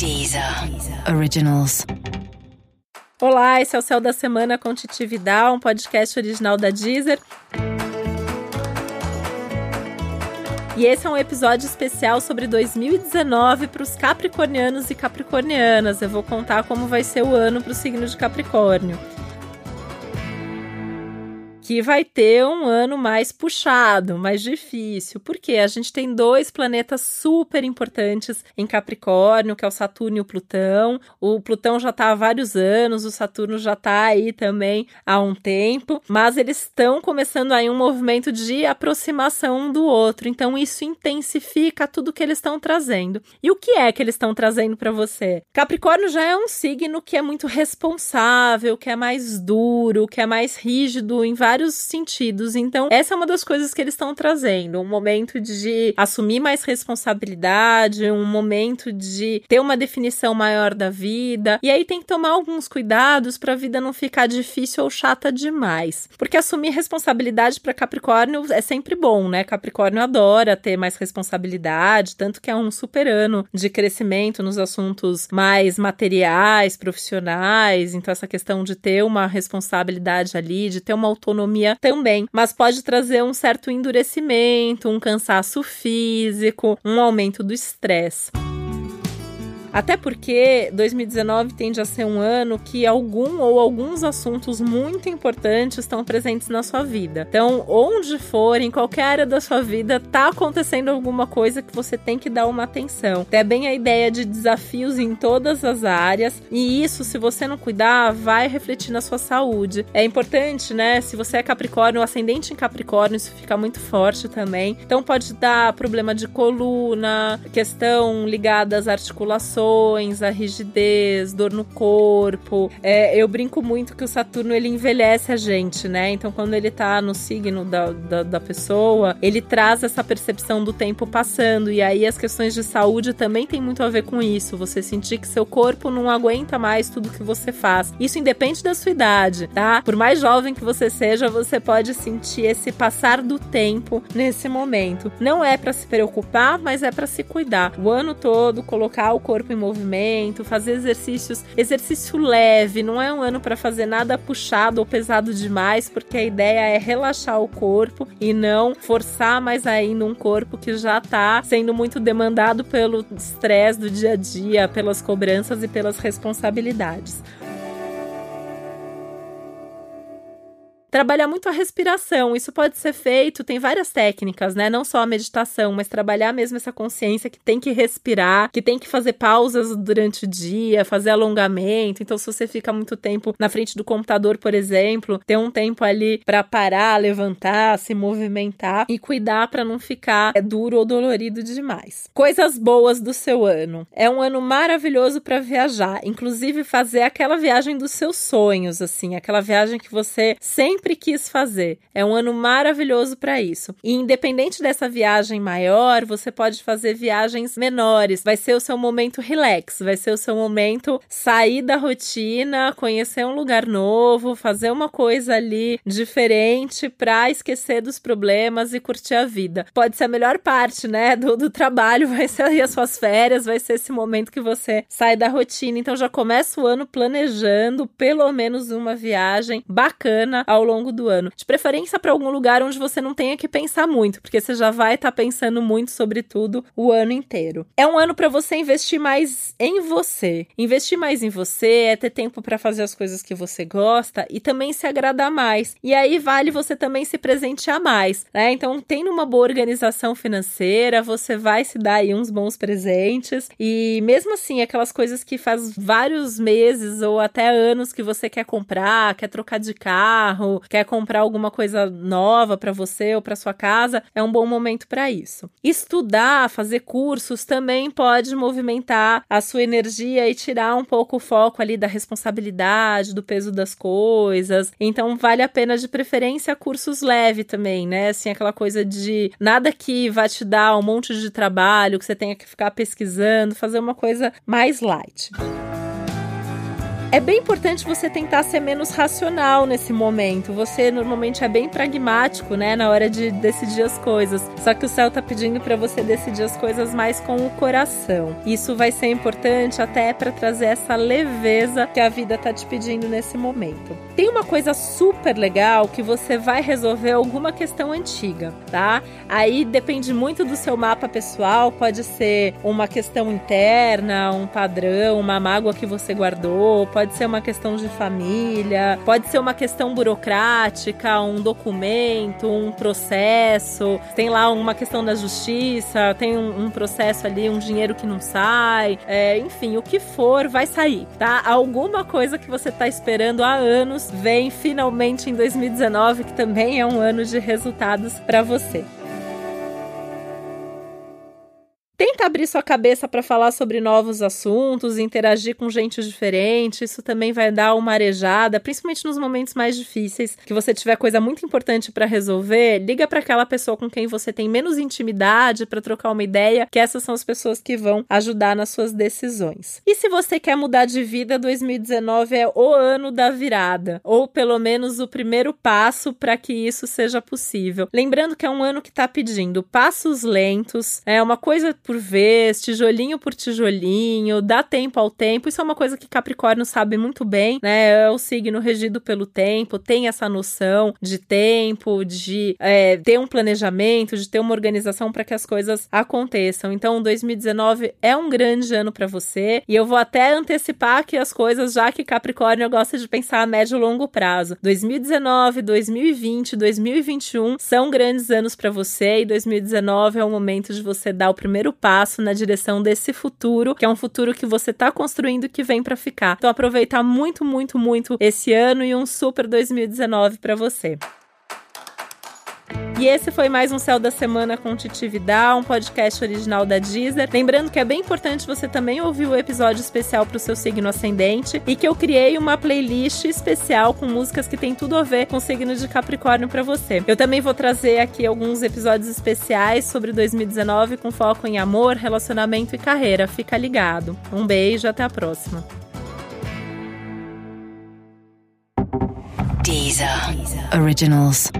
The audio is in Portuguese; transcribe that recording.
Deezer Originals. Olá, esse é o Céu da Semana com Titi Vidal, um podcast original da Deezer. E esse é um episódio especial sobre 2019 para os capricornianos e capricornianas. Eu vou contar como vai ser o ano para o signo de Capricórnio que vai ter um ano mais puxado, mais difícil, porque a gente tem dois planetas super importantes em Capricórnio, que é o Saturno e o Plutão. O Plutão já está há vários anos, o Saturno já está aí também há um tempo, mas eles estão começando aí um movimento de aproximação um do outro, então isso intensifica tudo que eles estão trazendo. E o que é que eles estão trazendo para você? Capricórnio já é um signo que é muito responsável, que é mais duro, que é mais rígido em vários vários sentidos. Então, essa é uma das coisas que eles estão trazendo, um momento de assumir mais responsabilidade, um momento de ter uma definição maior da vida. E aí tem que tomar alguns cuidados para a vida não ficar difícil ou chata demais. Porque assumir responsabilidade para Capricórnio é sempre bom, né? Capricórnio adora ter mais responsabilidade, tanto que é um super ano de crescimento nos assuntos mais materiais, profissionais. Então, essa questão de ter uma responsabilidade ali, de ter uma autonomia também, mas pode trazer um certo endurecimento, um cansaço físico, um aumento do estresse. Até porque 2019 tende a ser um ano que algum ou alguns assuntos muito importantes estão presentes na sua vida. Então, onde for, em qualquer área da sua vida, tá acontecendo alguma coisa que você tem que dar uma atenção. É bem a ideia de desafios em todas as áreas, e isso, se você não cuidar, vai refletir na sua saúde. É importante, né? Se você é Capricórnio, ascendente em Capricórnio, isso fica muito forte também. Então, pode dar problema de coluna, questão ligada às articulações a rigidez, dor no corpo. É, eu brinco muito que o Saturno ele envelhece a gente, né? Então, quando ele tá no signo da, da, da pessoa, ele traz essa percepção do tempo passando. E aí as questões de saúde também tem muito a ver com isso. Você sentir que seu corpo não aguenta mais tudo que você faz. Isso independe da sua idade, tá? Por mais jovem que você seja, você pode sentir esse passar do tempo nesse momento. Não é para se preocupar, mas é para se cuidar. O ano todo, colocar o corpo em movimento, fazer exercícios, exercício leve, não é um ano para fazer nada puxado ou pesado demais, porque a ideia é relaxar o corpo e não forçar mais ainda um corpo que já está sendo muito demandado pelo estresse do dia a dia, pelas cobranças e pelas responsabilidades. Trabalhar muito a respiração. Isso pode ser feito, tem várias técnicas, né? Não só a meditação, mas trabalhar mesmo essa consciência que tem que respirar, que tem que fazer pausas durante o dia, fazer alongamento. Então, se você fica muito tempo na frente do computador, por exemplo, ter um tempo ali para parar, levantar, se movimentar e cuidar para não ficar é, duro ou dolorido demais. Coisas boas do seu ano. É um ano maravilhoso para viajar, inclusive fazer aquela viagem dos seus sonhos, assim, aquela viagem que você sempre sempre quis fazer. É um ano maravilhoso para isso. E independente dessa viagem maior, você pode fazer viagens menores. Vai ser o seu momento relax, vai ser o seu momento sair da rotina, conhecer um lugar novo, fazer uma coisa ali diferente para esquecer dos problemas e curtir a vida. Pode ser a melhor parte, né, do, do trabalho, vai ser as suas férias, vai ser esse momento que você sai da rotina. Então já começa o ano planejando pelo menos uma viagem bacana ao longo do ano. De preferência para algum lugar onde você não tenha que pensar muito, porque você já vai estar tá pensando muito sobre tudo o ano inteiro. É um ano para você investir mais em você. Investir mais em você é ter tempo para fazer as coisas que você gosta e também se agradar mais. E aí vale você também se presentear mais, né? Então, tendo uma boa organização financeira, você vai se dar aí uns bons presentes e mesmo assim, aquelas coisas que faz vários meses ou até anos que você quer comprar, quer trocar de carro, quer comprar alguma coisa nova para você ou para sua casa, é um bom momento para isso. Estudar, fazer cursos também pode movimentar a sua energia e tirar um pouco o foco ali da responsabilidade, do peso das coisas. Então vale a pena de preferência cursos leve também, né? Assim aquela coisa de nada que vai te dar um monte de trabalho, que você tenha que ficar pesquisando, fazer uma coisa mais light. É bem importante você tentar ser menos racional nesse momento. Você normalmente é bem pragmático, né, na hora de decidir as coisas. Só que o céu tá pedindo para você decidir as coisas mais com o coração. Isso vai ser importante até para trazer essa leveza que a vida tá te pedindo nesse momento. Tem uma coisa super legal que você vai resolver alguma questão antiga, tá? Aí depende muito do seu mapa pessoal, pode ser uma questão interna, um padrão, uma mágoa que você guardou, pode ser uma questão de família, pode ser uma questão burocrática, um documento, um processo, tem lá uma questão da justiça, tem um, um processo ali, um dinheiro que não sai, é, enfim, o que for vai sair, tá? Alguma coisa que você tá esperando há anos vem finalmente em 2019, que também é um ano de resultados para você. Tenta abrir sua cabeça para falar sobre novos assuntos, interagir com gente diferente. Isso também vai dar uma arejada, principalmente nos momentos mais difíceis, que você tiver coisa muito importante para resolver, liga para aquela pessoa com quem você tem menos intimidade para trocar uma ideia, que essas são as pessoas que vão ajudar nas suas decisões. E se você quer mudar de vida, 2019 é o ano da virada, ou pelo menos o primeiro passo para que isso seja possível. Lembrando que é um ano que está pedindo passos lentos, é uma coisa por vez, tijolinho por tijolinho, dá tempo ao tempo. Isso é uma coisa que Capricórnio sabe muito bem, né? É o signo regido pelo tempo, tem essa noção de tempo, de é, ter um planejamento, de ter uma organização para que as coisas aconteçam. Então, 2019 é um grande ano para você e eu vou até antecipar que as coisas, já que Capricórnio gosta de pensar a médio e longo prazo. 2019, 2020, 2021 são grandes anos para você e 2019 é o momento de você dar o primeiro passo na direção desse futuro, que é um futuro que você está construindo que vem para ficar. Então aproveitar muito, muito, muito esse ano e um super 2019 para você. E esse foi mais um Céu da Semana com Titi Vidal, um podcast original da Deezer. Lembrando que é bem importante você também ouvir o episódio especial para o seu signo ascendente e que eu criei uma playlist especial com músicas que tem tudo a ver com o signo de Capricórnio para você. Eu também vou trazer aqui alguns episódios especiais sobre 2019 com foco em amor, relacionamento e carreira. Fica ligado. Um beijo, até a próxima. Deezer. Deezer. Originals.